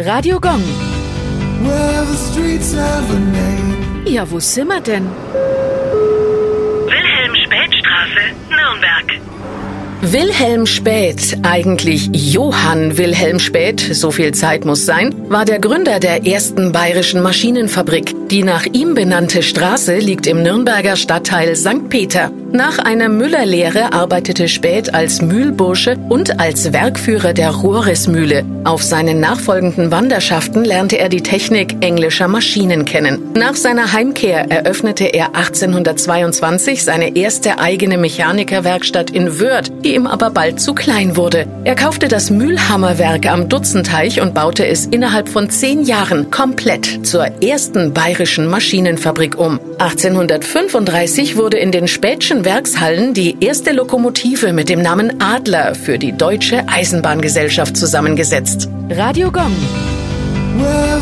Radio Gong. Ja, wo sind wir denn? Wilhelm-Späth-Straße, Nürnberg. Wilhelm Späth, eigentlich Johann Wilhelm Späth, so viel Zeit muss sein, war der Gründer der ersten bayerischen Maschinenfabrik. Die nach ihm benannte Straße liegt im Nürnberger Stadtteil St. Peter. Nach einer Müllerlehre arbeitete Späth als Mühlbursche und als Werkführer der Rohresmühle. Auf seinen nachfolgenden Wanderschaften lernte er die Technik englischer Maschinen kennen. Nach seiner Heimkehr eröffnete er 1822 seine erste eigene Mechanikerwerkstatt in Wörth, die ihm aber bald zu klein wurde. Er kaufte das Mühlhammerwerk am Dutzenteich und baute es innerhalb von zehn Jahren komplett zur ersten bayerischen Maschinenfabrik um. 1835 wurde in den Spätschen Werkshallen die erste Lokomotive mit dem Namen Adler für die Deutsche Eisenbahngesellschaft zusammengesetzt. Radio Gong. Well,